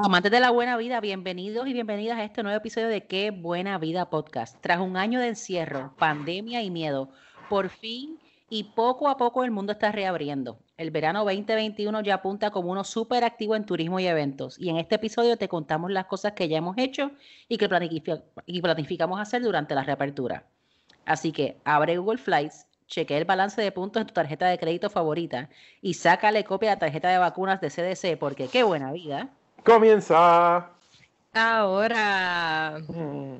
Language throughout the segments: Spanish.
Amantes de la buena vida, bienvenidos y bienvenidas a este nuevo episodio de Qué Buena Vida Podcast. Tras un año de encierro, pandemia y miedo, por fin y poco a poco el mundo está reabriendo. El verano 2021 ya apunta como uno súper activo en turismo y eventos. Y en este episodio te contamos las cosas que ya hemos hecho y que planificamos hacer durante la reapertura. Así que abre Google Flights, chequea el balance de puntos en tu tarjeta de crédito favorita y sácale copia de la tarjeta de vacunas de CDC porque qué buena vida. Comienza. Ahora. Mm.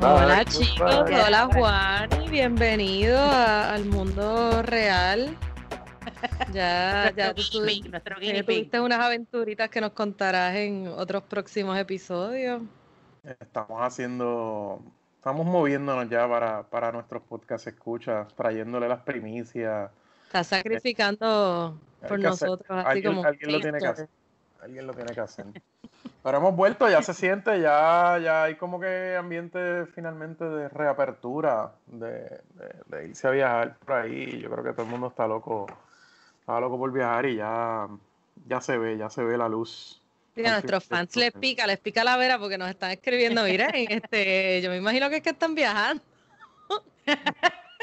Hola chicos, hola Juan y bienvenido al mundo real ya, ya tú, tuviste unas aventuritas que nos contarás en otros próximos episodios. Estamos haciendo, estamos moviéndonos ya para, para nuestros podcast escuchas, trayéndole las primicias. Estás sacrificando por nosotros, así alguien, como. Alguien lo tiene que hacer. Alguien lo tiene que hacer. Pero hemos vuelto, ya se siente, ya, ya hay como que ambiente finalmente de reapertura, de, de, de irse a viajar por ahí. Yo creo que todo el mundo está loco estaba loco por viajar y ya, ya se ve, ya se ve la luz. a nuestros fans les pica, les pica la vera porque nos están escribiendo, miren, este, yo me imagino que es que están viajando.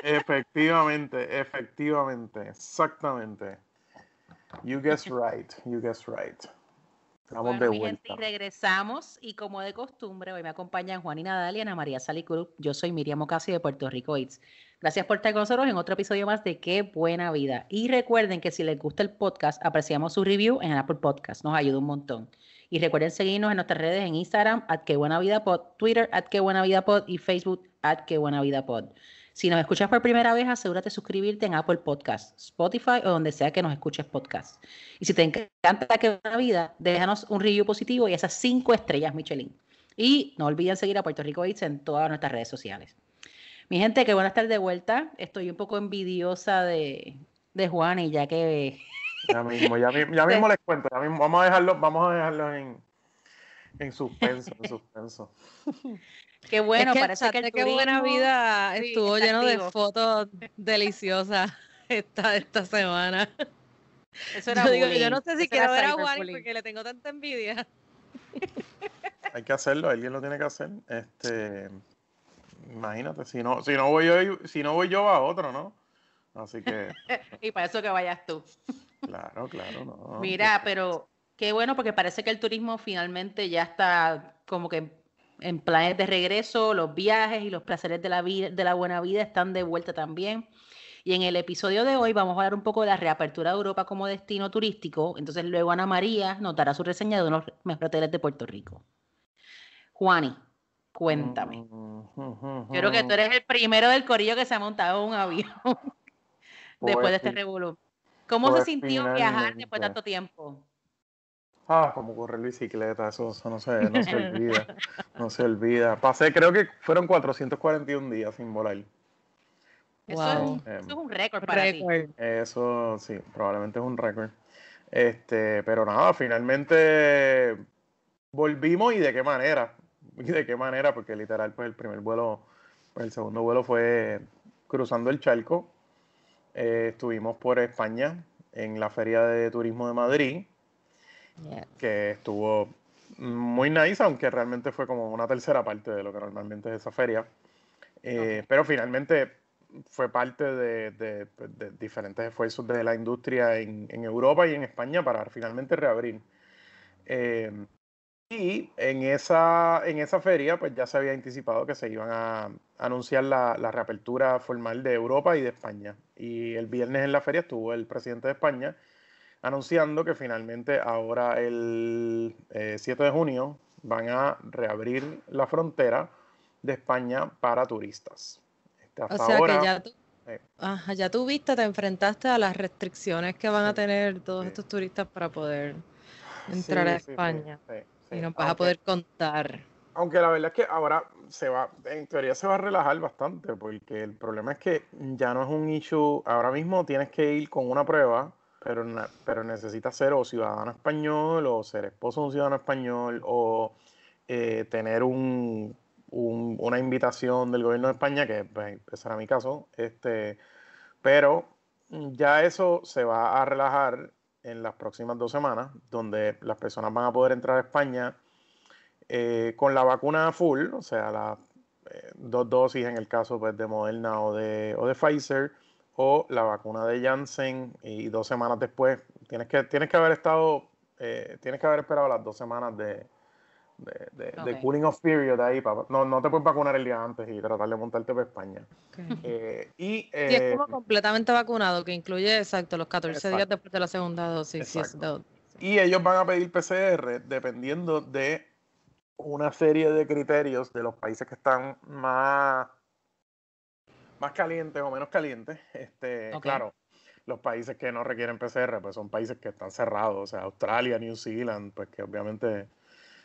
efectivamente, efectivamente, exactamente. You guess right, you guess right. Estamos de vuelta. y regresamos y como de costumbre, hoy me acompañan Juan y Nadal y Ana María Salicuru. Yo soy Miriam Ocasio de Puerto Rico Eats. Gracias por estar con nosotros en otro episodio más de Qué Buena Vida. Y recuerden que si les gusta el podcast, apreciamos su review en Apple Podcast. Nos ayuda un montón. Y recuerden seguirnos en nuestras redes en Instagram, at Qué Buena Vida Pod, Twitter, at Qué Buena Vida Pod y Facebook, at Qué Buena Vida Pod. Si nos escuchas por primera vez, asegúrate de suscribirte en Apple Podcast, Spotify o donde sea que nos escuches podcast. Y si te encanta que una vida, déjanos un review positivo y esas cinco estrellas Michelin. Y no olviden seguir a Puerto Rico Eats en todas nuestras redes sociales. Mi gente, qué bueno estar de vuelta. Estoy un poco envidiosa de, de Juan y ya que... Ya mismo, ya, mismo les cuento. vamos a dejarlo, vamos a dejarlo en, en suspenso, en suspenso. Qué bueno, parece que qué buena vida estuvo lleno de fotos deliciosas esta, esta semana. Eso era yo, digo, yo no sé si quiero ver a Juan porque le tengo tanta envidia. Hay que hacerlo, alguien lo tiene que hacer. Este, imagínate, si no, si no voy yo, si no voy yo va otro, ¿no? Así que. y para eso que vayas tú. claro, claro, no. Mira, pero qué bueno porque parece que el turismo finalmente ya está como que en planes de regreso, los viajes y los placeres de la, vida, de la buena vida están de vuelta también. Y en el episodio de hoy vamos a hablar un poco de la reapertura de Europa como destino turístico. Entonces luego Ana María nos dará su reseña de unos mejores hoteles de Puerto Rico. Juani, cuéntame. Yo creo que tú eres el primero del corillo que se ha montado un avión después de este revolú. ¿Cómo se pues sintió viajar después de tanto tiempo? Ah, como correr bicicleta, eso, no, se, no se olvida. no se olvida. Pasé, creo que fueron 441 días sin volar. Eso, es, un récord para ti. Eso sí, probablemente es un récord. Este, pero nada, finalmente volvimos y de qué manera. Y de qué manera, porque literal, pues el primer vuelo, pues, el segundo vuelo fue cruzando el charco. Eh, estuvimos por España en la Feria de Turismo de Madrid que estuvo muy nice, aunque realmente fue como una tercera parte de lo que normalmente es esa feria. Eh, pero finalmente fue parte de, diferentes esfuerzos de la industria en, Europa y en España para finalmente reabrir. Eh, y en esa, en esa feria, pues ya se había anticipado que se iban a anunciar la, la, reapertura formal de Europa y de España. Y el viernes en la feria estuvo el presidente de España anunciando que finalmente ahora el 7 eh, de junio van a reabrir la frontera de España para turistas. Este, o sea que ya tú, ya tú viste, te enfrentaste a las restricciones que van a tener todos estos turistas para poder entrar a España. y no vas a poder contar. Aunque la verdad es que ahora se va, en teoría se va a relajar bastante, porque el problema es que ya no es un issue, ahora mismo tienes que ir con una prueba pero, pero necesitas ser o ciudadano español o ser esposo de un ciudadano español o eh, tener un, una invitación del gobierno de España, que pues, mi caso, este, pero ya eso se va a relajar en las próximas dos semanas, donde las personas van a poder entrar a España eh, con la vacuna full, o sea, las eh, dos dosis en el caso pues, de Moderna o de, o de Pfizer, o la vacuna de Janssen, y dos semanas después tienes que, tienes que haber estado, eh, tienes que haber esperado las dos semanas de, de, cooling off period ahí. no, no te puedes vacunar el día antes y tratar de montarte para España. y, es como completamente vacunado, que incluye, exacto, los 14 días después de la segunda dosis. Y ellos van a pedir PCR dependiendo de una serie de criterios de los países que están más, más calientes o menos calientes. Este, Claro, los países que no requieren PCR, pues son países que están cerrados, o sea, Australia, New Zealand, pues que obviamente...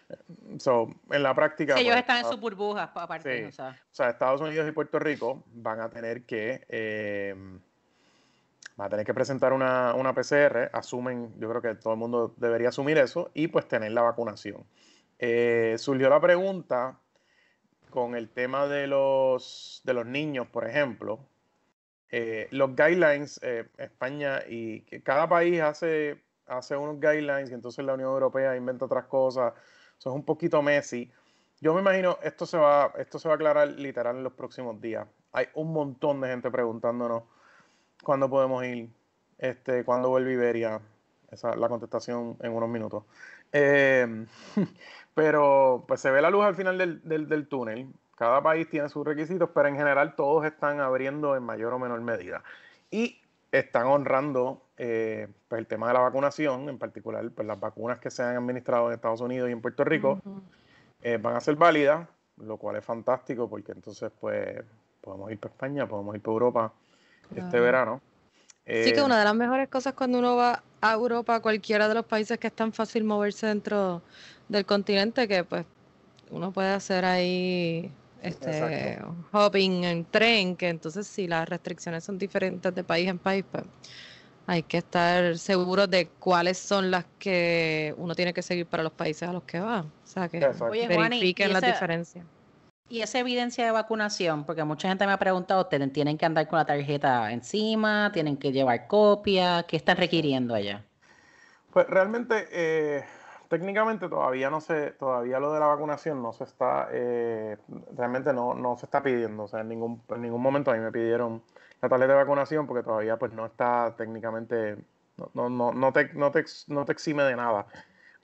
Eh, so, en la práctica... ellos pues, están en sus burbujas, aparte. o, sea. Estados Unidos y Puerto Rico van a tener que... Eh, van a tener que presentar una, una PCR, asumen, yo creo que todo el mundo debería asumir eso, y pues tener la vacunación. Eh, surgió la pregunta con el tema de los, de los niños, por ejemplo. Eh, los guidelines, eh, España y que cada país hace, hace unos guidelines y entonces la Unión Europea inventa otras cosas. Eso es un poquito messy. Yo me imagino esto se va, esto se va a aclarar literal en los próximos días. Hay un montón de gente preguntándonos cuándo podemos ir, este, cuándo vuelve Iberia. Esa es la contestación en unos minutos. Eh, pero pues se ve la luz al final del, túnel. Cada país tiene sus requisitos, pero en general todos están abriendo en mayor o menor medida. Y están honrando eh, pues el tema de la vacunación, en particular pues las vacunas que se han administrado en Estados Unidos y en Puerto Rico eh, van a ser válidas, lo cual es fantástico porque entonces pues podemos ir para España, podemos ir para Europa este verano. Sí que una de las mejores cosas cuando uno va a Europa, cualquiera de los países que es tan fácil moverse dentro del continente, que pues uno puede hacer ahí este hopping en tren, que entonces si las restricciones son diferentes de país en país, pues hay que estar seguro de cuáles son las que uno tiene que seguir para los países a los que va. O sea, que verifiquen las diferencias. Y esa evidencia de vacunación, porque mucha gente me ha preguntado, ¿tienen que andar con la tarjeta encima? ¿Tienen que llevar copia? ¿Qué están requiriendo allá? Pues realmente, eh, técnicamente todavía no se, todavía lo de la vacunación no se está, eh, realmente no, no se está pidiendo. O sea, en ningún, en ningún momento a mí me pidieron la tarjeta de vacunación porque todavía pues no está técnicamente, no, no, no, te, no, te, no te exime de nada.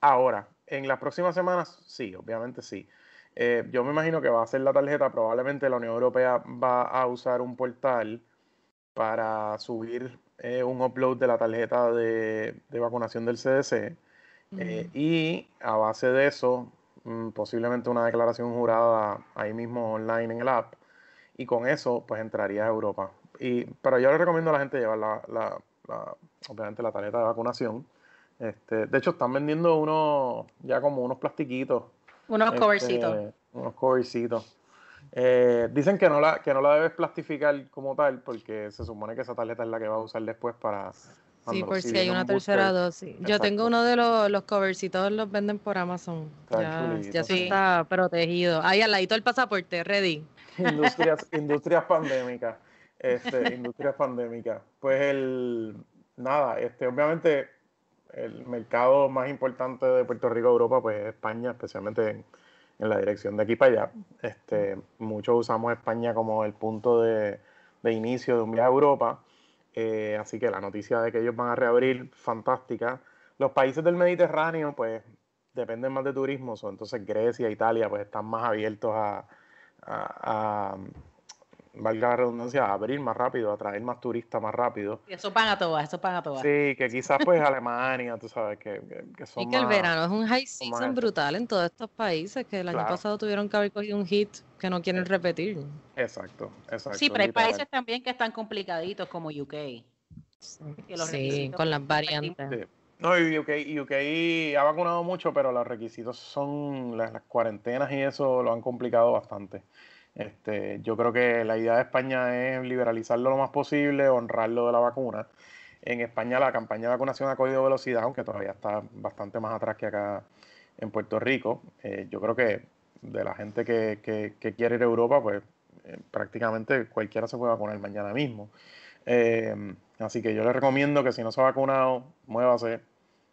Ahora, en las próximas semanas, sí, obviamente sí. Eh, yo me imagino que va a ser la tarjeta, probablemente la Unión Europea va a usar un portal para subir eh, un upload de la tarjeta de, vacunación del CDC eh, y a base de eso mm, posiblemente una declaración jurada ahí mismo online en el app y con eso pues entraría a Europa. Y, pero yo le recomiendo a la gente llevar la, obviamente la tarjeta de vacunación. Este, de hecho están vendiendo unos ya como unos plastiquitos unos este, covercitos. Unos covercitos. Eh, dicen que no, la, que no la debes plastificar como tal, porque se supone que esa tarjeta es la que va a usar después para. Sí, por si hay una tercera dosis. Yo tengo uno de los, los covercitos, los venden por Amazon. ya, ya está protegido. Ahí al ladito el pasaporte, ready. Industrias, industrias pandémicas. Este, industrias pandémicas. Pues el. Nada, este, obviamente el mercado más importante de Puerto Rico a Europa, pues es España, especialmente en, la dirección de aquí para allá. Este, muchos usamos España como el punto de, inicio de un viaje a Europa. Eh, así que la noticia de que ellos van a reabrir, fantástica. Los países del Mediterráneo, pues dependen más de turismo, entonces Grecia, Italia, pues están más abiertos a, valga la redundancia, a abrir más rápido, a traer más turistas más rápido. Y eso paga todas, eso paga todas. Sí, que quizás pues Alemania, tú sabes, que, que, son Y que el verano es un high season brutal en todos estos países, que el año pasado tuvieron que haber cogido un hit que no quieren repetir. Exacto, exacto. Sí, pero hay países también que están complicaditos como UK. Sí, con las variantes. No, y UK, UK ha vacunado mucho, pero los requisitos son las cuarentenas y eso lo han complicado bastante. Este, yo creo que la idea de España es liberalizarlo lo más posible, honrarlo de la vacuna. En España la campaña de vacunación ha cogido velocidad, aunque todavía está bastante más atrás que acá en Puerto Rico. Eh, yo creo que de la gente que, quiere ir a Europa, pues eh, prácticamente cualquiera se puede vacunar mañana mismo. Eh, así que yo le recomiendo que si no se ha vacunado, muévase.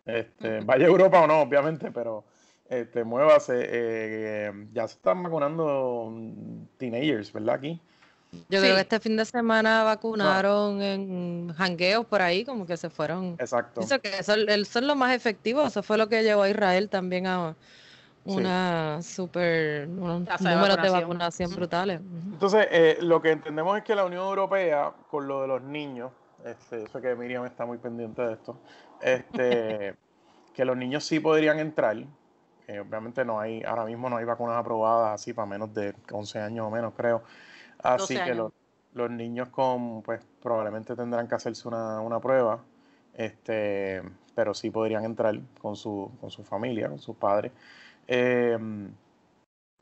Este, vaya a Europa o no, obviamente, pero este, muévase. ya se están vacunando teenagers, ¿verdad? Aquí. Yo creo que este fin de semana vacunaron en jangueos por ahí, como que se fueron. Exacto. Dice que eso, es lo más efectivo, eso fue lo que llevó a Israel también a una super, unos números de vacunación brutales. Entonces, eh, lo que entendemos es que la Unión Europea, con lo de los niños, este, eso que Miriam está muy pendiente de esto, este, que los niños sí podrían entrar. Eh, obviamente no hay, ahora mismo no hay vacunas aprobadas así para menos de 11 años o menos, creo. Así que los, niños con, pues probablemente tendrán que hacerse una, prueba, este, pero sí podrían entrar con su, con su familia, con sus padres. Em,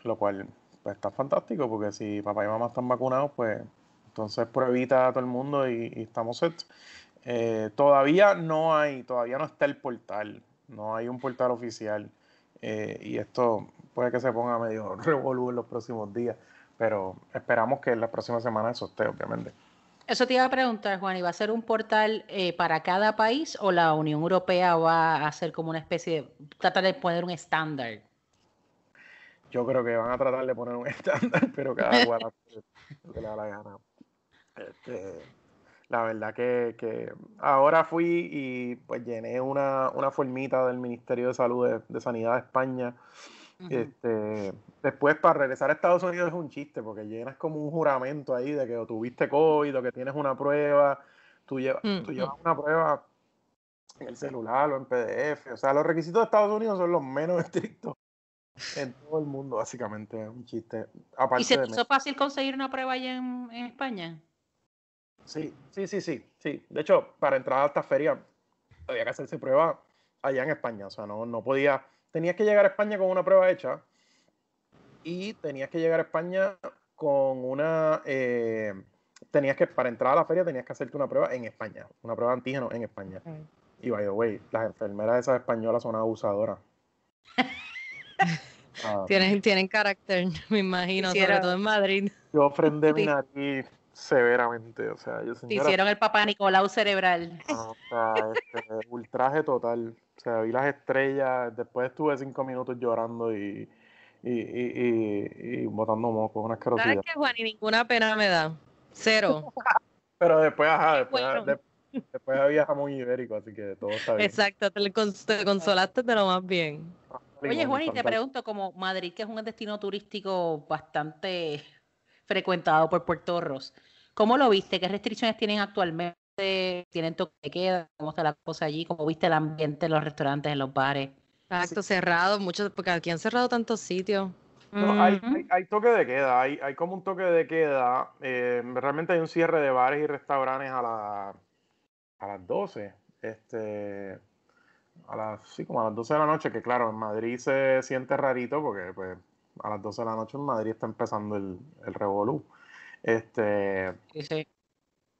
lo cual pues, está fantástico porque si papá y mamá están vacunados, pues entonces pruebita a todo el mundo y, estamos set. Eh, todavía no hay, todavía no está el portal, no hay un portal oficial eh, y esto puede que se ponga medio revolú en los próximos días pero esperamos que en la próxima semana eso esté, obviamente. Eso te iba a preguntar, Juan, ¿y va a ser un portal eh, para cada país o la Unión Europea va a hacer como una especie de, tratar de poner un estándar? Yo creo que van a tratar de poner un estándar, pero cada cual lo que le da la gana. Este, la verdad que, ahora fui y pues llené una, una formita del Ministerio de Salud de, de Sanidad de España. Este, después para regresar a Estados Unidos es un chiste, porque llenas como un juramento ahí de que tuviste COVID o que tienes una prueba, tú, llevas, tú llevas una prueba en el celular o en PDF, o sea, los requisitos de Estados Unidos son los menos estrictos en todo el mundo, básicamente, es un chiste. ¿Y se te hizo fácil conseguir una prueba allá en, España? Sí, sí, sí, sí, sí. De hecho, para entrar a esta feria había que hacerse prueba allá en España, o sea, no, no podía tenías que llegar a España con una prueba hecha y tenías que llegar a España con una... Eh, tenías que, para entrar a la feria tenías que hacerte una prueba en España, una prueba de antígeno en España. Y by the way, las enfermeras esas españolas son abusadoras. Ah. tienen, tienen carácter, me imagino, sobre todo en Madrid. Yo ofrendé mi nariz severamente, o sea, yo hicieron el papá Nicolau cerebral. o sea, este, ultraje total. O sea, vi las estrellas, después estuve cinco minutos llorando y, y, y, y, botando moco, una asquerosidad. ¿Sabes qué, Juan? Y ninguna pena me da. Cero. Pero después, ajá, después, después había jamón ibérico, así que todo está bien. Exacto, te, consolaste de lo más bien. Oye, Juan, y te pregunto, como Madrid, que es un destino turístico bastante frecuentado por puertorros, ¿cómo lo viste? ¿Qué restricciones tienen actualmente? tienen toque de queda, cómo está la cosa allí, cómo viste el ambiente en los restaurantes, en los bares. Exacto, cerrado, muchos, porque aquí han cerrado tantos sitios. hay, toque de queda, hay, hay, como un toque de queda. Eh, realmente hay un cierre de bares y restaurantes a, la, a las 12. Este, a las, sí, como a las 12 de la noche, que claro, en Madrid se siente rarito porque pues, a las 12 de la noche en Madrid está empezando el, el revolú. Este,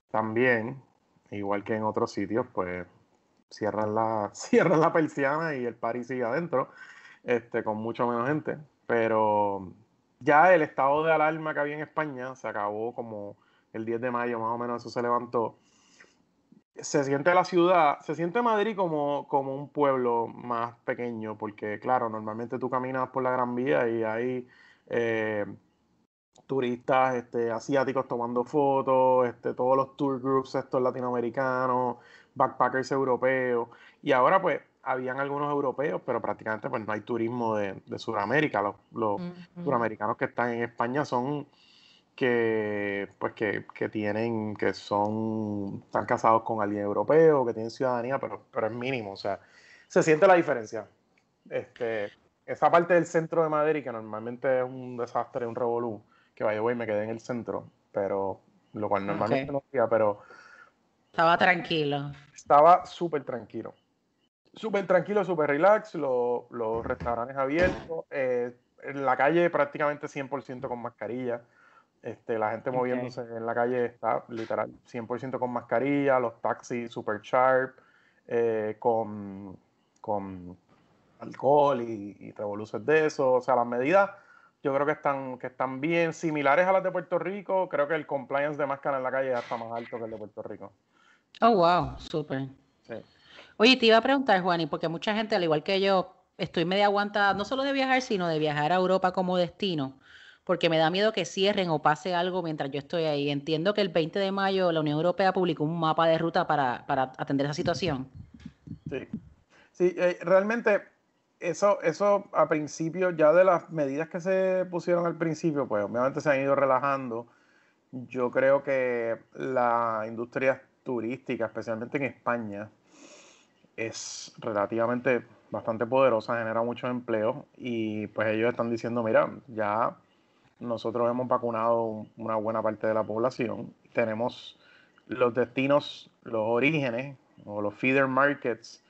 También igual que en otros sitios, pues cierran la, cierran la persiana y el party sigue adentro, este, con mucho menos gente. Pero ya el estado de alarma que había en España se acabó como el 10 de mayo, más o menos eso se levantó. Se siente la ciudad, se siente Madrid como, como un pueblo más pequeño, porque claro, normalmente tú caminas por la Gran Vía y hay eh, turistas este, asiáticos tomando fotos, este, todos los tour groups estos latinoamericanos, backpackers europeos, y ahora pues habían algunos europeos, pero prácticamente pues no hay turismo de, de Sudamérica. Los, los suramericanos que están en España son que pues que, que, tienen, que son, están casados con alguien europeo, que tienen ciudadanía, pero, pero es mínimo, o sea, se siente la diferencia. Este, esa parte del centro de Madrid, que normalmente es un desastre, un revolú, que vaya, güey, me quedé en el centro, pero lo cual normalmente no hacía, pero... Estaba tranquilo. Estaba súper tranquilo. Súper tranquilo, súper relax, los restaurantes abiertos, eh, en la calle prácticamente 100% con mascarilla. Este, la gente moviéndose en la calle está literal 100% con mascarilla, los taxis super sharp, eh, con, con alcohol y, y revoluciones de eso. O sea, las medidas yo creo que están, que están bien similares a las de Puerto Rico. Creo que el compliance de máscara en la calle ya está más alto que el de Puerto Rico. Oh, wow, súper. Sí. Oye, te iba a preguntar, Juani, porque mucha gente, al igual que yo, estoy media aguantada, no solo de viajar, sino de viajar a Europa como destino porque me da miedo que cierren o pase algo mientras yo estoy ahí. Entiendo que el 20 de mayo la Unión Europea publicó un mapa de ruta para, atender esa situación. Sí, sí eh, realmente eso, eso a principio, ya de las medidas que se pusieron al principio, pues obviamente se han ido relajando. Yo creo que la industria turística, especialmente en España, es relativamente bastante poderosa, genera mucho empleo y pues ellos están diciendo, mira, ya nosotros hemos vacunado una buena parte de la población. Tenemos los destinos, los orígenes o los feeder markets,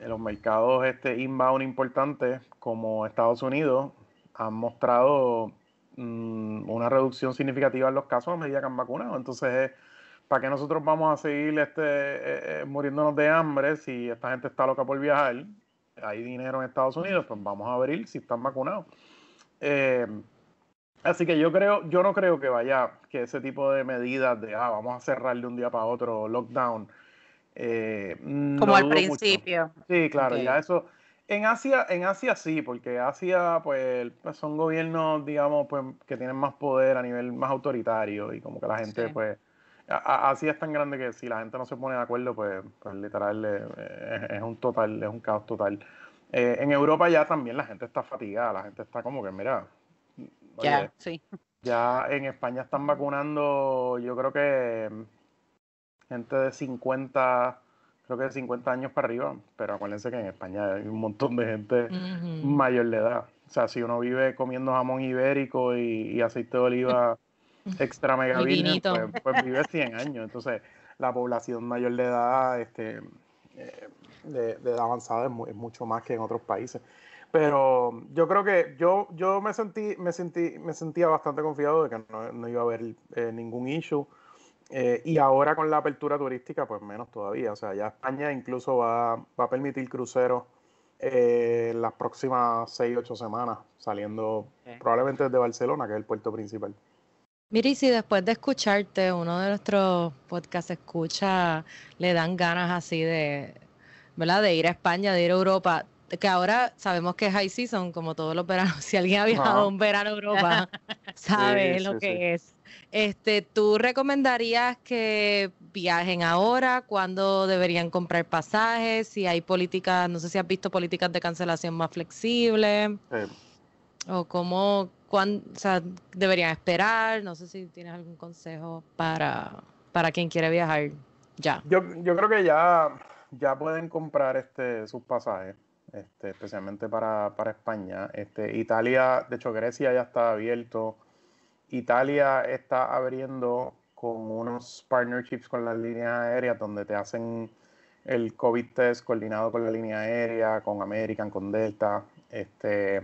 los mercados este inbound importantes como Estados Unidos han mostrado mm, una reducción significativa en los casos a medida que han vacunado. Entonces, ¿para qué nosotros vamos a seguir este, eh, eh, muriéndonos de hambre si esta gente está loca por viajar? Hay dinero en Estados Unidos, pues vamos a abrir si están vacunados. Eh, Así que yo creo, yo no creo que vaya, que ese tipo de medidas de ah, vamos a cerrar de un día para otro, lockdown. Eh, Como al principio. Sí, claro, ya eso. En Asia, en Asia sí, porque Asia, pues, pues, son gobiernos, digamos, pues, que tienen más poder a nivel más autoritario y como que la gente, pues, Asia es tan grande que si la gente no se pone de acuerdo, pues, pues literal eh, es, un total, es un caos total. Eh, en Europa ya también la gente está fatigada, la gente está como que, mira, ya, sí. Ya en España están vacunando, yo creo que mm, gente de 50, creo que de 50 años para arriba, pero acuérdense que en España hay un montón de gente mayor de edad. O sea, si uno vive comiendo jamón ibérico y, aceite de oliva extra mega virgen, pues, pues, vive 100 años. Entonces, la población mayor de edad, este, eh, de, edad avanzada es mucho más que en otros países. Pero yo creo que yo, yo me sentí, me sentí, me sentía bastante confiado de que no, iba a haber eh, ningún issue. Eh, y ahora con la apertura turística, pues menos todavía. O sea, ya España incluso va, va a permitir cruceros eh, las próximas 6, 8 semanas, saliendo probablemente desde Barcelona, que es el puerto principal. Miri, si después de escucharte, uno de nuestros podcasts escucha, le dan ganas así de, ¿verdad? De ir a España, de ir a Europa, que ahora sabemos que es high season, como todos los veranos. Si alguien ha viajado un verano a Europa, sabe lo que es. Este, ¿Tú recomendarías que viajen ahora? ¿Cuándo deberían comprar pasajes? Si hay políticas, no sé si has visto políticas de cancelación más flexibles. O cómo, cuán, o sea, deberían esperar. No sé si tienes algún consejo para, para quien quiere viajar ya. Yo, yo creo que ya, ya pueden comprar este, sus pasajes este, especialmente para, España. Este, Italia, de hecho Grecia ya está abierto. Italia está abriendo con unos partnerships con las líneas aéreas donde te hacen el COVID test coordinado con la línea aérea, con American, con Delta. Este,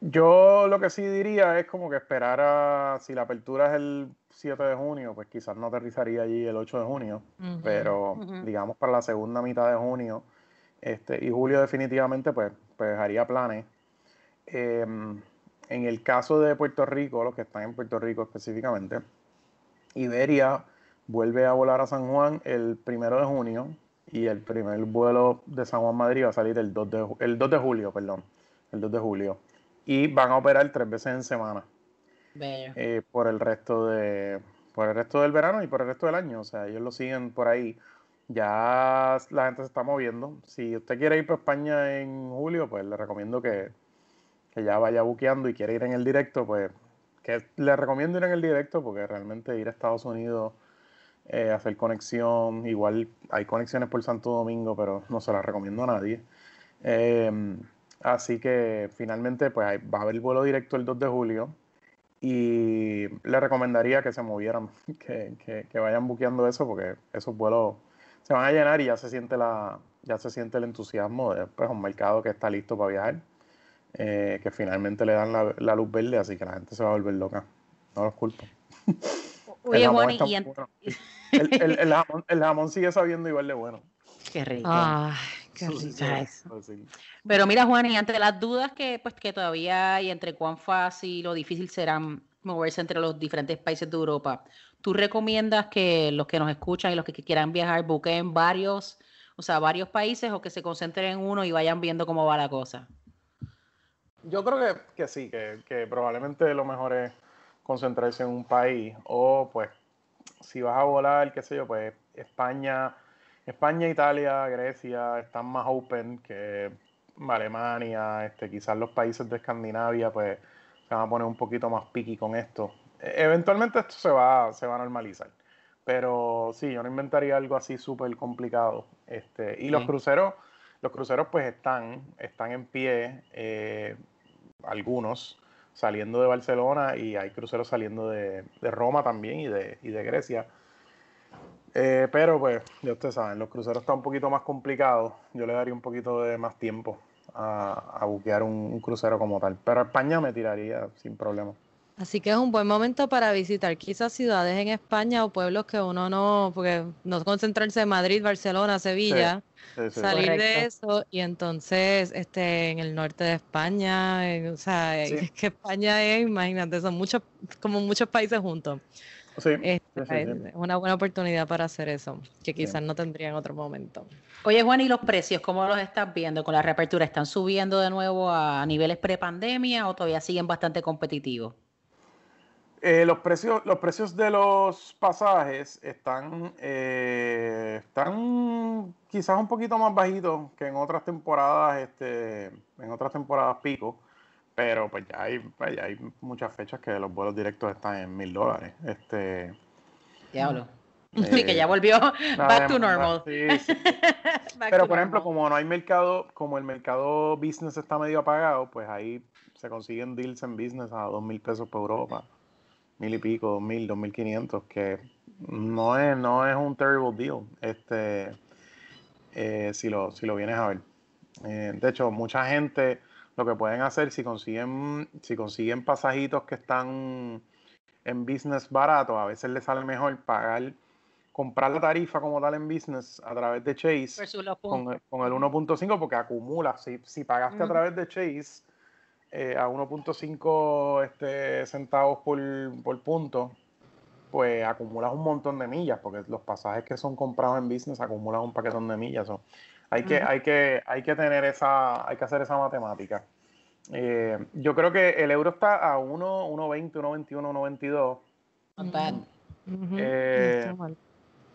yo lo que sí diría es como que esperara, si la apertura es el 7 de junio, pues quizás no aterrizaría allí el 8 de junio, pero digamos para la segunda mitad de junio, este, y Julio definitivamente pues, pues haría planes. Em, en el caso de Puerto Rico, los que están en Puerto Rico específicamente, Iberia vuelve a volar a San Juan el primero de junio y el primer vuelo de San Juan Madrid va a salir el 2 de, el 2 de julio, perdón, el 2 de julio. Y van a operar tres veces en semana. Eh, por el resto de por el resto del verano y por el resto del año. O sea, ellos lo siguen por ahí ya la gente se está moviendo. Si usted quiere ir para España en julio, pues le recomiendo que, ya vaya buqueando y quiere ir en el directo, pues que le recomiendo ir en el directo porque realmente ir a Estados Unidos, eh, hacer conexión, igual hay conexiones por Santo Domingo, pero no se las recomiendo a nadie. Em, así que finalmente pues va a haber vuelo directo el 2 de julio y le recomendaría que se movieran, que, que, que vayan buqueando eso porque esos vuelos se van a llenar y ya se siente la ya se siente el entusiasmo de pues, un mercado que está listo para viajar, eh, que finalmente le dan la, luz verde, así que la gente se va a volver loca. no los culpo. Oye, Juan, y el, jamón, sigue sabiendo igual de bueno. Qué rico. Ay, qué rico Pero mira, Juan, y ante las dudas que, pues, que todavía hay entre cuán fácil o difícil será moverse entre los diferentes países de Europa, ¿tú recomiendas que los que nos escuchan y los que quieran viajar busquen varios, o sea, varios países o que se concentren en uno y vayan viendo cómo va la cosa? Yo creo que, sí, que, que probablemente lo mejor es concentrarse en un país o pues si vas a volar, qué sé yo, pues España, España, Italia, Grecia están más open que Alemania, este, quizás los países de Escandinavia pues se van a poner un poquito más piqui con esto. Eventualmente esto se va, se va a normalizar. Pero sí, yo no inventaría algo así súper complicado. Este, y los cruceros, los cruceros pues están, están en pie, eh, algunos saliendo de Barcelona y hay cruceros saliendo de, Roma también y de, de Grecia. Eh, pero pues, ya ustedes saben, los cruceros están un poquito más complicados. Yo le daría un poquito de más tiempo a, a buquear un, crucero como tal. Pero a España me tiraría sin problema. Así que es un buen momento para visitar quizás ciudades en España o pueblos que uno no, porque no concentrarse en Madrid, Barcelona, Sevilla, salir de eso y entonces este en el norte de España, o sea, es que España es, imagínate, son muchos, como muchos países juntos. Sí, este, es una buena oportunidad para hacer eso, que quizás no tendría en otro momento. Oye, Juan, ¿y los precios cómo los estás viendo con la reapertura? ¿Están subiendo de nuevo a niveles prepandemia o todavía siguen bastante competitivos? Eh, los, precios, los precios de los pasajes están, eh, están quizás un poquito más bajitos que en otras temporadas, este, en otras temporadas pico, pero pues ya hay, pues, hay muchas fechas que los vuelos directos están en mil dólares. Este, Diablo. sí, que ya volvió back to normal. pero por ejemplo, como no hay mercado, como el mercado business está medio apagado, pues ahí se consiguen deals en business a dos mil pesos por Europa mil y pico, mil, dos mil quinientos, que no es, no es un terrible deal, este, eh, si, lo, si lo vienes a ver. Eh, de hecho, mucha gente lo que pueden hacer si consiguen, si consiguen pasajitos que están en business barato, a veces les sale mejor pagar, comprar la tarifa como tal en business a través de Chase con, el 1.5 porque acumula. Si, si pagaste a través de Chase, eh, a 1.5 este, centavos por, punto, pues acumulas un montón de millas, porque los pasajes que son comprados en business acumulan un paquetón de millas. hay, que, hay, que, hay que tener esa, hay que hacer esa matemática. Eh, yo creo que el euro está a 1, 1.20, 1.21, 1.22. Eh,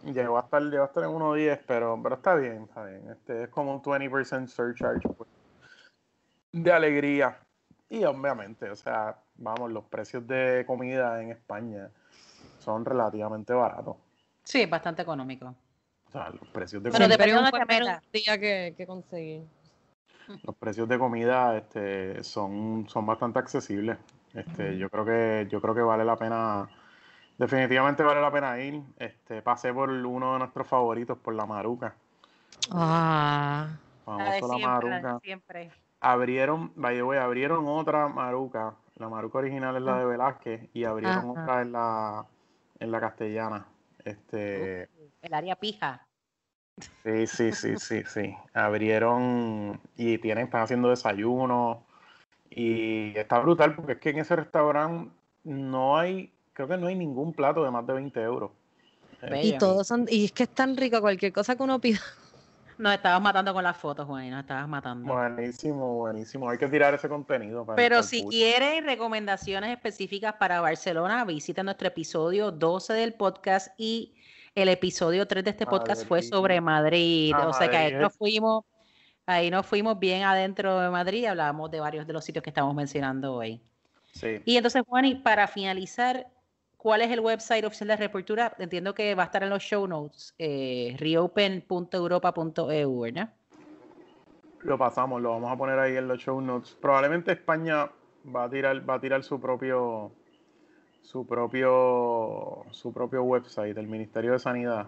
llegó a estar, llegó a estar en 1.10, pero, pero está bien, está bien. Este, es como un 20% surcharge pues, de alegría. Y obviamente, o sea, vamos, los precios de comida en España son relativamente baratos. Sí, bastante económico. O sea, los precios de comida. Pero día que, que conseguir. Los precios de comida este, son, son bastante accesibles. Este, yo creo que, yo creo que vale la pena, definitivamente vale la pena ir. Este, pasé por uno de nuestros favoritos, por la Maruca. Ah. Vamos a la Maruca. siempre abrieron, by the abrieron otra maruca. La maruca original es la de ah. Velázquez y abrieron otra en la, en la castellana. Este, el área pija. Sí, sí, sí, sí, sí. Abrieron y tienen, están haciendo desayuno. Y está brutal porque es que en ese restaurante no hay, creo que no hay ningún plato de más de 20 euros. Y todos son, y es que es tan rico cualquier cosa que uno pida. Nos estabas matando con las fotos, Juan, nos estabas matando. Buenísimo, buenísimo. Hay que tirar ese contenido. Pero si quieren recomendaciones específicas para Barcelona, visiten nuestro episodio 12 del podcast y el episodio 3 de este podcast fue sobre Madrid. Ah, o sea que ahí nos fuimos, ahí nos fuimos bien adentro de Madrid y hablábamos de varios de los sitios que estamos mencionando hoy. Sí. Y entonces, Juan, y para finalizar, ¿Cuál es el website oficial de Reapertura? Entiendo que va a estar en los show notes, eh, reopen.europa.eu, ¿verdad? Lo pasamos, lo vamos a poner ahí en los show notes. Probablemente España va a tirar, va a tirar su propio su propio su propio website, el Ministerio de Sanidad.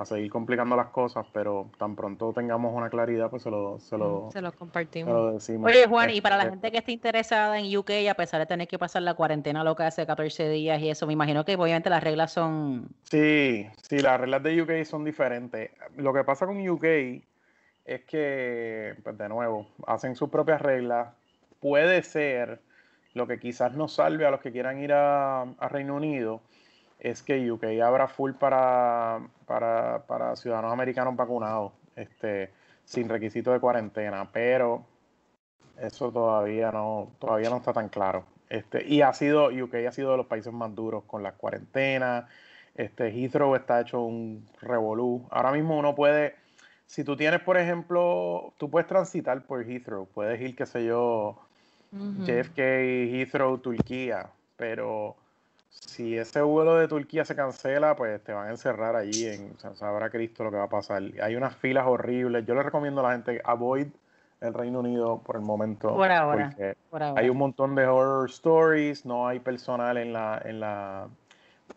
A seguir complicando las cosas, pero tan pronto tengamos una claridad, pues se lo, se lo, se lo compartimos. decimos. Oye, Juan, y para la este, gente que esté interesada en UK, a pesar de tener que pasar la cuarentena loca hace 14 días y eso, me imagino que obviamente las reglas son... Sí, sí, las reglas de UK son diferentes. Lo que pasa con UK es que, pues de nuevo, hacen sus propias reglas. Puede ser lo que quizás nos salve a los que quieran ir a, a Reino Unido es que UK abra full para, para, ciudadanos americanos vacunados, este, sin requisito de cuarentena, pero eso todavía no, todavía no está tan claro. Este, y ha sido, UK ha sido de los países más duros con las cuarentenas. Este, Heathrow está hecho un revolú. Ahora mismo uno puede, si tú tienes, por ejemplo, tú puedes transitar por Heathrow, puedes ir, qué sé yo, JFK, Heathrow, Turquía, pero si ese vuelo de Turquía se cancela, pues te van a encerrar allí en sabrá Cristo lo que va a pasar. Hay unas filas horribles. Yo le recomiendo a la gente avoid el Reino Unido por el momento. Por ahora. Hay un montón de horror stories, no hay personal en la, en la,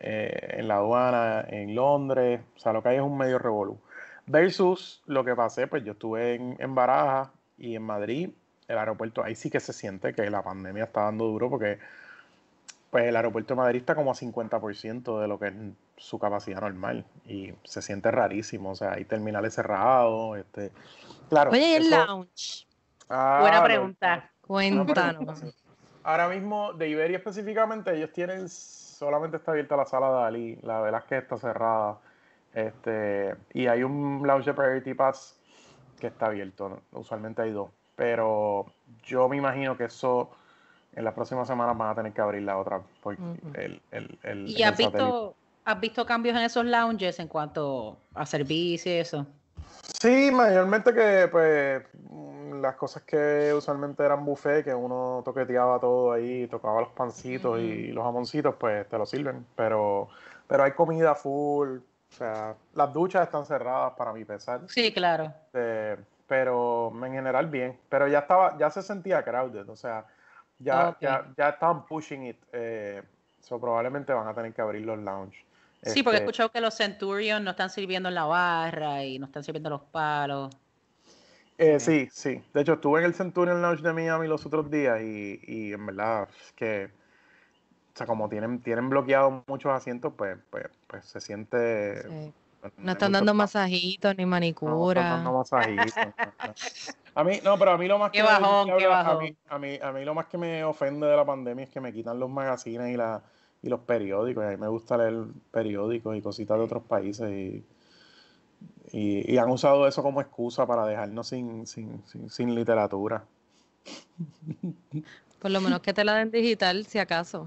eh, en la aduana en Londres. O sea, lo que hay es un medio revolú. Versus lo que pasé, pues yo estuve en, en Baraja y en Madrid, el aeropuerto, ahí sí que se siente que la pandemia está dando duro porque pues el aeropuerto de Madrid está como a 50% de lo que es su capacidad normal y se siente rarísimo, o sea, hay terminales cerrados, este, claro. Oye, ¿y el lounge? Ah, buena pregunta. Cuéntanos. Ahora mismo, de Iberia específicamente, ellos tienen, solamente está abierta la sala de Ali, la verdad es que está cerrada, este, y hay un lounge de Priority Pass que está abierto, usualmente hay dos, pero yo me imagino que eso en las próximas semanas van a tener que abrir la otra. ¿Y has, visto, has visto cambios en esos lounges en cuanto a servicio y eso? Sí, mayormente que pues las cosas que usualmente eran buffet, que uno toqueteaba todo ahí, tocaba los pancitos y los jamoncitos, pues te lo sirven. Pero, pero hay comida full, o sea, las duchas están cerradas para mi pesar. Sí, claro. Eh, pero en general bien. Pero ya estaba, ya se sentía crowded, o sea, ya, ya, ya estaban pushing it. Eh, probablemente van a tener que abrir los lounge. Sí, porque he este escuchado que los Centurion no están sirviendo en la barra y no están sirviendo los palos. Eh, sí, sí. De hecho, estuve en el Centurion Lounge de Miami los otros días y, y en verdad es que, o sea, como tienen, tienen bloqueados muchos asientos, pues, pues, pues se siente... No están dando masajitos ni manicura. No, están dando masajitos. A mí, no, pero a mí lo más que me, A, mí, a, mí, lo más que me ofende de la pandemia es que me quitan los magazines y, la, y los periódicos. a mí me gusta leer periódicos y cositas de otros países y, y, han usado eso como excusa para dejarnos sin, sin, sin, literatura. Por lo menos que te la den digital, si acaso.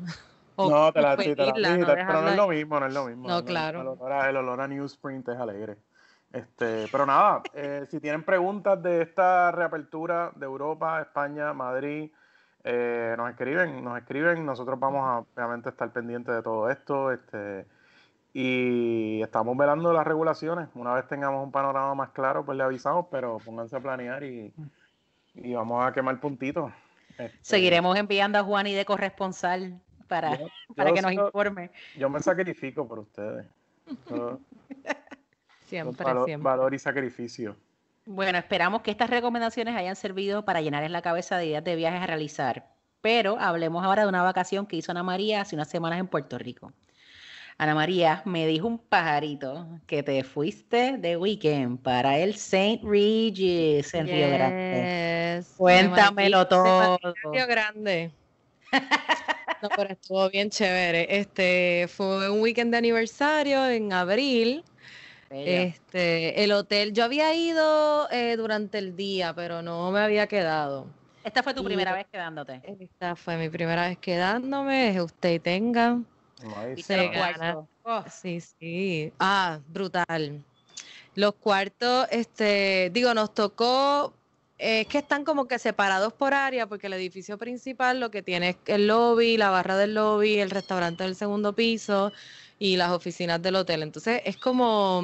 No, te la, den digital, pero no es lo mismo, no es lo mismo. No, claro. El olor, a, el olor a newsprint es alegre. Este, pero nada, eh, si tienen preguntas de esta reapertura de Europa, España, Madrid, eh, nos escriben, nos escriben, nosotros vamos a obviamente estar pendientes de todo esto, este, y estamos velando las regulaciones. Una vez tengamos un panorama más claro, pues le avisamos, pero pónganse a planear y, vamos a quemar puntitos. Este, Seguiremos enviando a Juan y de corresponsal para, para que nos informe. Yo me sacrifico por ustedes. Siempre, valor, siempre. Valor y sacrificio. Bueno, esperamos que estas recomendaciones hayan servido para llenar en la cabeza de ideas de viajes a realizar. Pero hablemos ahora de una vacación que hizo Ana María hace unas semanas en Puerto Rico. Ana María, me dijo un pajarito que te fuiste de weekend para el St. Regis en Río Grande. Cuéntamelo todo. Río Grande. no, pero estuvo bien chévere. Este fue un weekend de aniversario en abril. Este, el hotel, yo había ido eh, durante el día, pero no me había quedado. ¿Esta fue tu primera vez quedándote? Esta fue mi primera vez quedándome, usted tenga. Se oh. Sí, sí. Ah, brutal. Los cuartos, este, digo, nos tocó, es que están como que separados por área, porque el edificio principal lo que tiene es el lobby, la barra del lobby, el restaurante del segundo piso y las oficinas del hotel. Entonces es como,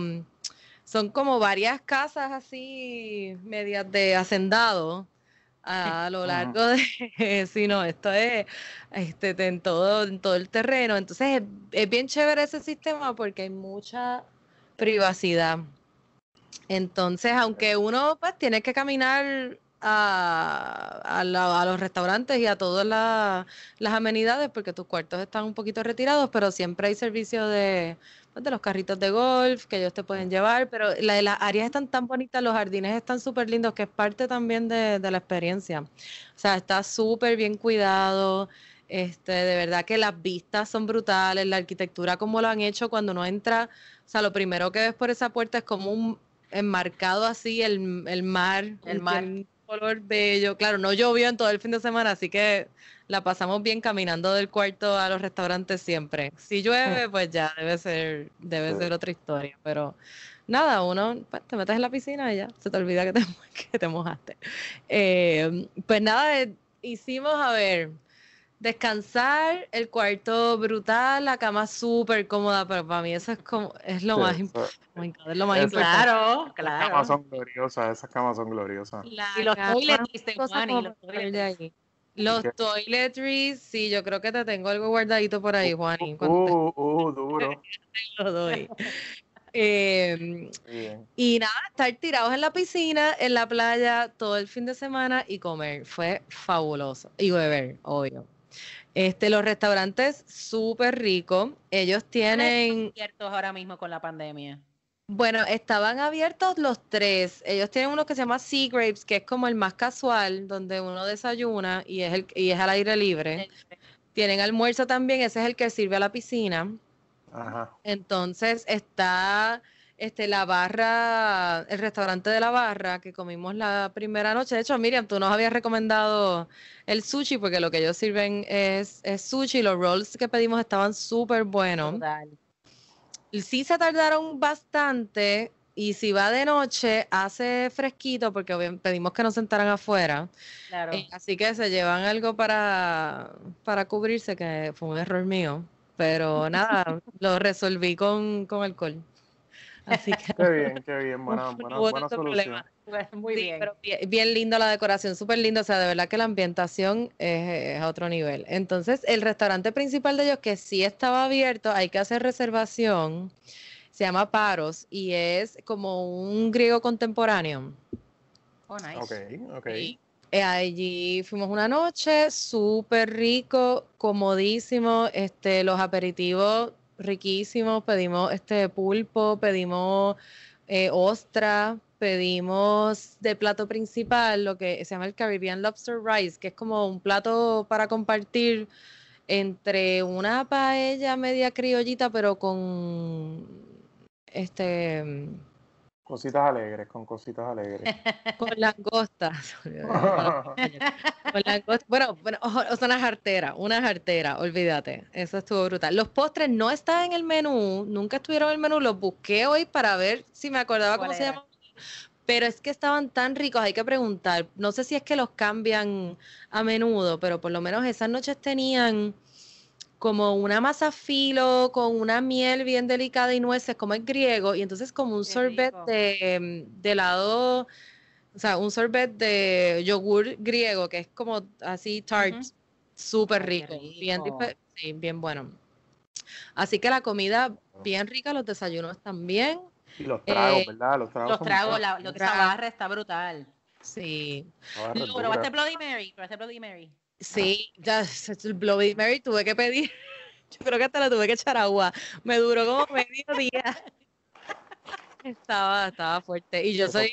son como varias casas así, medias de hacendado a lo largo de, si no, esto es este, en, todo, en todo el terreno. Entonces es, bien chévere ese sistema porque hay mucha privacidad. Entonces, aunque uno pues tiene que caminar a, los restaurantes y a todas las amenidades porque tus cuartos están un poquito retirados, pero siempre hay servicio de, pues, de los carritos de golf que ellos te pueden llevar, pero la, las áreas están tan bonitas, los jardines están súper lindos, que es parte también de, de la experiencia. O sea, está súper bien cuidado. Este, de verdad que las vistas son brutales, la arquitectura como lo han hecho cuando uno entra, o sea, lo primero que ves por esa puerta es como un enmarcado así el, el mar, el mar, color bello. Claro, no llovió en todo el fin de semana, así que la pasamos bien caminando del cuarto a los restaurantes siempre. Si llueve, pues ya debe ser, debe ser otra historia. Pero nada, uno pues, te metes en la piscina y ya se te olvida que te, que te mojaste. Eh, pues nada, eh, hicimos, a ver, descansar, el cuarto brutal, la cama súper cómoda, pero para mí eso es como es lo más, importante. Es lo más importante. Claro, claro. Esas camas son gloriosas, esas camas son gloriosas. y los toiletries, los toiletries. sí, yo creo que te tengo algo guardadito por ahí, Juani. Uh, uh, uh, duro. lo doy. Em, y nada, estar tirados en la piscina, en la playa todo el fin de semana y comer. Fue fabuloso. Y beber, obvio. Este, los restaurantes súper ricos. Ellos tienen. abiertos ahora mismo con la pandemia? Bueno, estaban abiertos los tres. Ellos tienen uno que se llama Sea Grapes, que es como el más casual, donde uno desayuna y es, el, y es al aire libre. Tienen almuerzo también, ese es el que sirve a la piscina. Ajá. Entonces está este, la barra, el restaurante de la barra que comimos la primera noche. De hecho, Miriam, tú nos habías recomendado el sushi porque lo que ellos sirven es, es sushi. Los rolls que pedimos estaban súper buenos. Sí se tardaron bastante y si va de noche hace fresquito porque pedimos que nos sentaran afuera. Claro. Eh, así que se llevan algo para, para cubrirse, que fue un error mío. Pero nada, lo resolví con, con alcohol. Así que, qué bien, qué bien, buena, buena, buena solución. Muy bien. Pero bien, lindo la decoración, súper lindo, o sea, de verdad que la ambientación es, a otro nivel. Entonces, el restaurante principal de ellos, que sí estaba abierto, hay que hacer reservación, se llama Paros y es como un griego contemporáneo. Oh, nice. Ok, ok. Eh, allí fuimos una noche, súper rico, comodísimo, este, los aperitivos riquísimos, pedimos este pulpo, pedimos eh, ostra, pedimos de plato principal lo que se llama el Caribbean Lobster Rice, que es como un plato para compartir entre una paella media criollita, pero con este Cositas alegres, con cositas alegres. con langostas. con langostas. Bueno, bueno, o sea, una jartera, una jartera, olvídate. Eso estuvo brutal. Los postres no están en el menú, nunca estuvieron en el menú, los busqué hoy para ver si me acordaba cómo se llamaban. Pero es que estaban tan ricos, hay que preguntar. No sé si es que los cambian a menudo, pero por lo menos esas noches tenían como una masa filo con una miel bien delicada y nueces, como es griego, y entonces como un sorbet de, de, helado, o sea, un sorbet de yogur griego, que es como así tart, súper rico, Bien, sí, bien bueno. Así que la comida bien rica, los desayunos también. Y los tragos, eh, ¿verdad? Los tragos, los tragos la, lo barra está brutal. Sí. ¿Probaste Bloody Mary? ¿Probaste Bloody Mary? Sí, ya, el Bloody Mary tuve que pedir. Yo creo que hasta la tuve que echar agua. Me duró como medio día. Estaba, estaba fuerte. Y yo soy.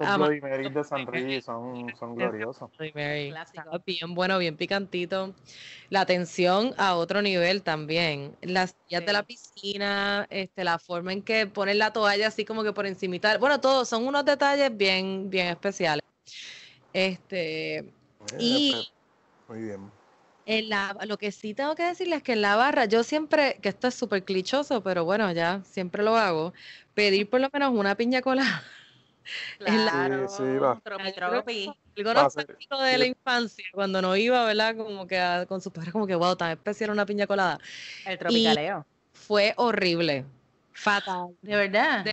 Los Bloody Mary de San Luis son, son gloriosos. Estaba bien bueno, bien picantito. La atención a otro nivel también. Las sillas de la piscina, este, la forma en que ponen la toalla así como que por encima. Bueno, todos son unos detalles bien, bien especiales. Este. Y muy bien. En la, lo que sí tengo que decirles es que en la barra, yo siempre, que esto es súper clichoso, pero bueno, ya siempre lo hago, pedir por lo menos una piña colada. Claro, sí, sí, va. Algo nostálgico de la infancia, cuando no iba, ¿verdad? Como que con sus padres, como que, wow, tan especial una piña colada. El tropicaleo. fue horrible. Fatal. ¿De verdad?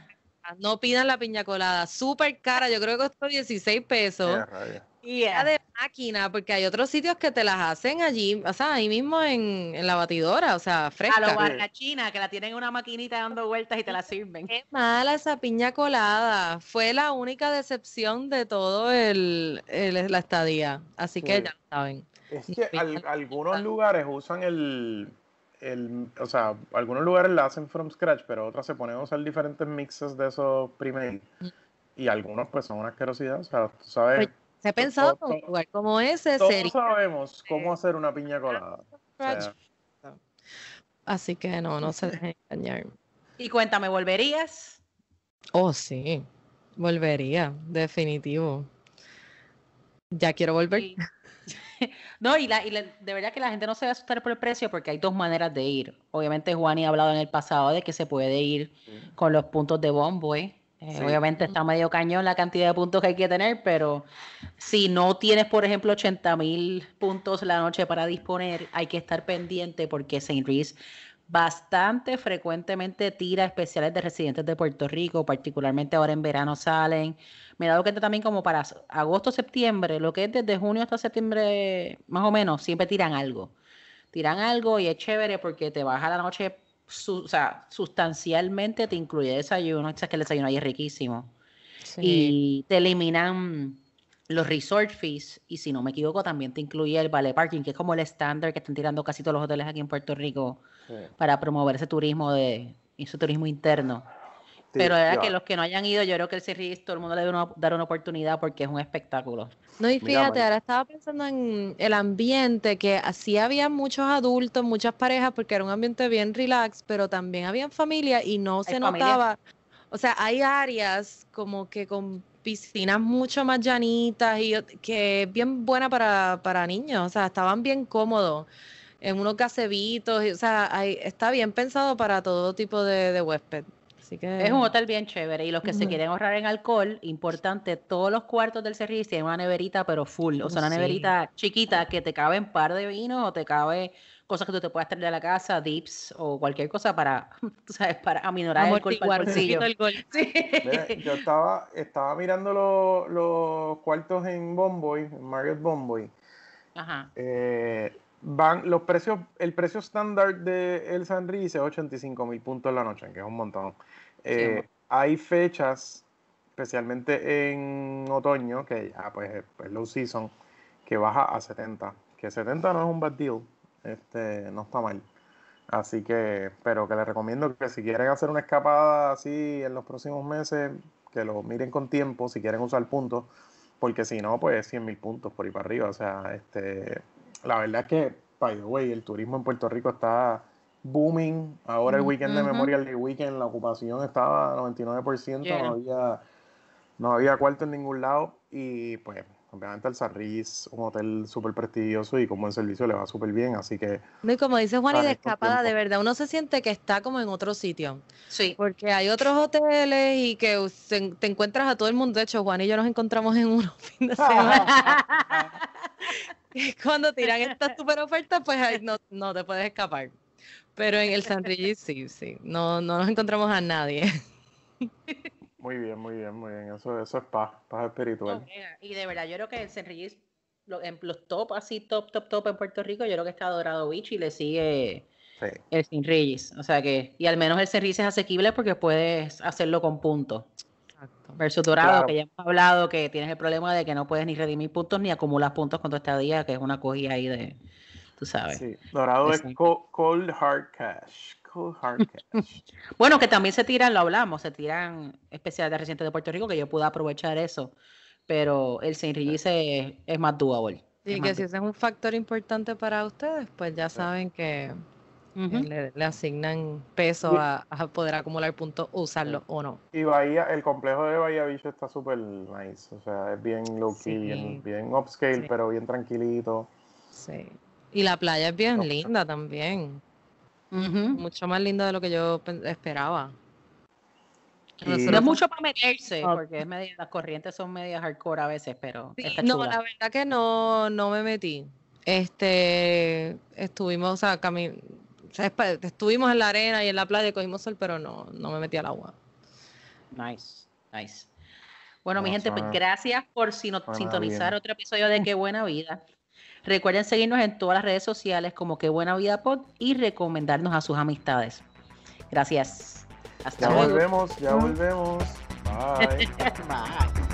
no pidan la piña colada. Súper cara, yo creo que costó 16 pesos. Y además máquina, porque hay otros sitios que te las hacen allí, o sea, ahí mismo en, la batidora, o sea, fresca. A lo china, que la tienen en una maquinita dando vueltas y te la sirven. Qué mala esa piña colada. Fue la única decepción de todo el, la estadía. Así que ya saben. Es que algunos lugares usan el, o sea, algunos lugares la hacen from scratch, pero otros se ponen a usar diferentes mixes de esos primeros. Y algunos pues son una asquerosidad, o sea, tú sabes... Pues, se ha pensado en un lugar como ese. Todos sabemos cómo hacer una piña colada. Así que no, no se dejen engañar. Y cuéntame, ¿volverías? Oh, sí, volvería, definitivo. Ya quiero volver. No, y, la, y de verdad que la gente no se va a asustar por el precio porque hay dos maneras de ir. Obviamente Juani ha hablado en el pasado de que se puede ir con los puntos de Bomboy. Eh, obviamente está medio cañón la cantidad de puntos que hay que tener, pero si no tienes, por ejemplo, 80 mil puntos la noche para disponer, hay que estar pendiente porque St. Reese bastante frecuentemente tira especiales de residentes de Puerto Rico, particularmente ahora en verano salen. Me he dado cuenta también como para agosto, septiembre, lo que es desde junio hasta septiembre, más o menos, siempre tiran algo. Tiran algo y es chévere porque te baja la noche o sea, sustancialmente te incluye desayuno, o sea, que el desayuno ahí es riquísimo. Y te eliminan los resort fees y si no me equivoco también te incluye el vale parking, que es como el estándar que están tirando casi todos los hoteles aquí en Puerto Rico para promover ese turismo de ese turismo interno. Pero era que los que no hayan ido, yo creo que el CRI todo el mundo le debe dar una oportunidad porque es un espectáculo. No, y fíjate, ahora estaba pensando en el ambiente, que así había muchos adultos, muchas parejas, porque era un ambiente bien relax, pero también había familia y no se notaba. O sea, hay áreas como que con piscinas mucho más llanitas y que es bien buena para, para niños, o sea, estaban bien cómodos en unos gasebitos, o sea, está bien pensado para todo tipo de, de huésped. Es un hotel bien chévere. Y los que se quieren ahorrar en alcohol, importante, todos los cuartos del servicio tienen una neverita, pero full. O sea, una neverita chiquita que te cabe un par de vinos o te cabe cosas que tú te puedas traer de la casa, dips o cualquier cosa para, tú sabes, para aminorar el alcohol para el bolsillo. yo estaba, estaba mirando los, cuartos en Bomboy, en Marriott Bomboy. Ajá. Eh, van los precios, el precio estándar de El San es 85 mil puntos en la noche, que es un montón. Eh, hay fechas, especialmente en otoño, que ya pues es pues, low season, que baja a 70. Que 70 no es un bad deal, este, no está mal. Así que, pero que les recomiendo que si quieren hacer una escapada así en los próximos meses, que lo miren con tiempo, si quieren usar puntos, porque si no, pues 100 mil puntos por ahí para arriba. O sea, este, la verdad es que, by the way, el turismo en Puerto Rico está booming. Ahora el weekend de Memorial Day Weekend, la ocupación estaba 99%, no había no había cuarto en ningún lado y pues obviamente el Sarris, un hotel súper prestigioso y como el servicio le va súper bien, así que... Y como dice Juan, y de escapada, de verdad, uno se siente que está como en otro sitio. Sí. Porque hay otros hoteles y que te encuentras a todo el mundo. De hecho, Juan y yo nos encontramos en uno fin de semana. Cuando tiran estas super ofertas, pues no, no te puedes escapar. Pero en el San sí, sí. No, no nos encontramos a nadie. Muy bien, muy bien, muy bien. Eso, eso es paz, paz espiritual. y de verdad, yo creo que el San en los top, así, top, top, top en Puerto Rico, yo creo que está Dorado Beach y le sigue el Sin O sea que, y al menos el San es asequible porque puedes hacerlo con puntos. Versus Dorado, que ya hemos hablado que tienes el problema de que no puedes ni redimir puntos ni acumular puntos con tu estadía, que es una cogida ahí de, tú sabes. Sí, Dorado es cold hard cash. Cold hard cash. bueno, que también se tiran, lo hablamos, se tiran especiales de reciente de Puerto Rico, que yo pude aprovechar eso, pero el Saint Regis es, más doable. Y que si ese es un factor importante para ustedes, pues ya saben que le, asignan peso a, poder acumular puntos, usarlo o no. Y Bahía, el complejo de Bahía Bicho está súper nice, o sea, es bien low key, bien, upscale, pero bien tranquilito. Sí. Y la playa es bien linda también. Mucho más linda de lo que yo esperaba. No es mucho para meterse, porque es media, las corrientes son medias hardcore a veces, pero no, la verdad que no, no me metí. Este, estuvimos, o sea, estuvimos en la arena y en la playa, cogimos sol, pero no, no me metí al agua. Nice, nice. Bueno, mi gente, pues gracias por sintonizar otro episodio de Qué Buena Vida. Recuerden seguirnos en todas las redes sociales como Qué Buena Vida Pod y recomendarnos a sus amistades. Gracias. Hasta luego. Ya volvemos, ya volvemos. Bye. Bye.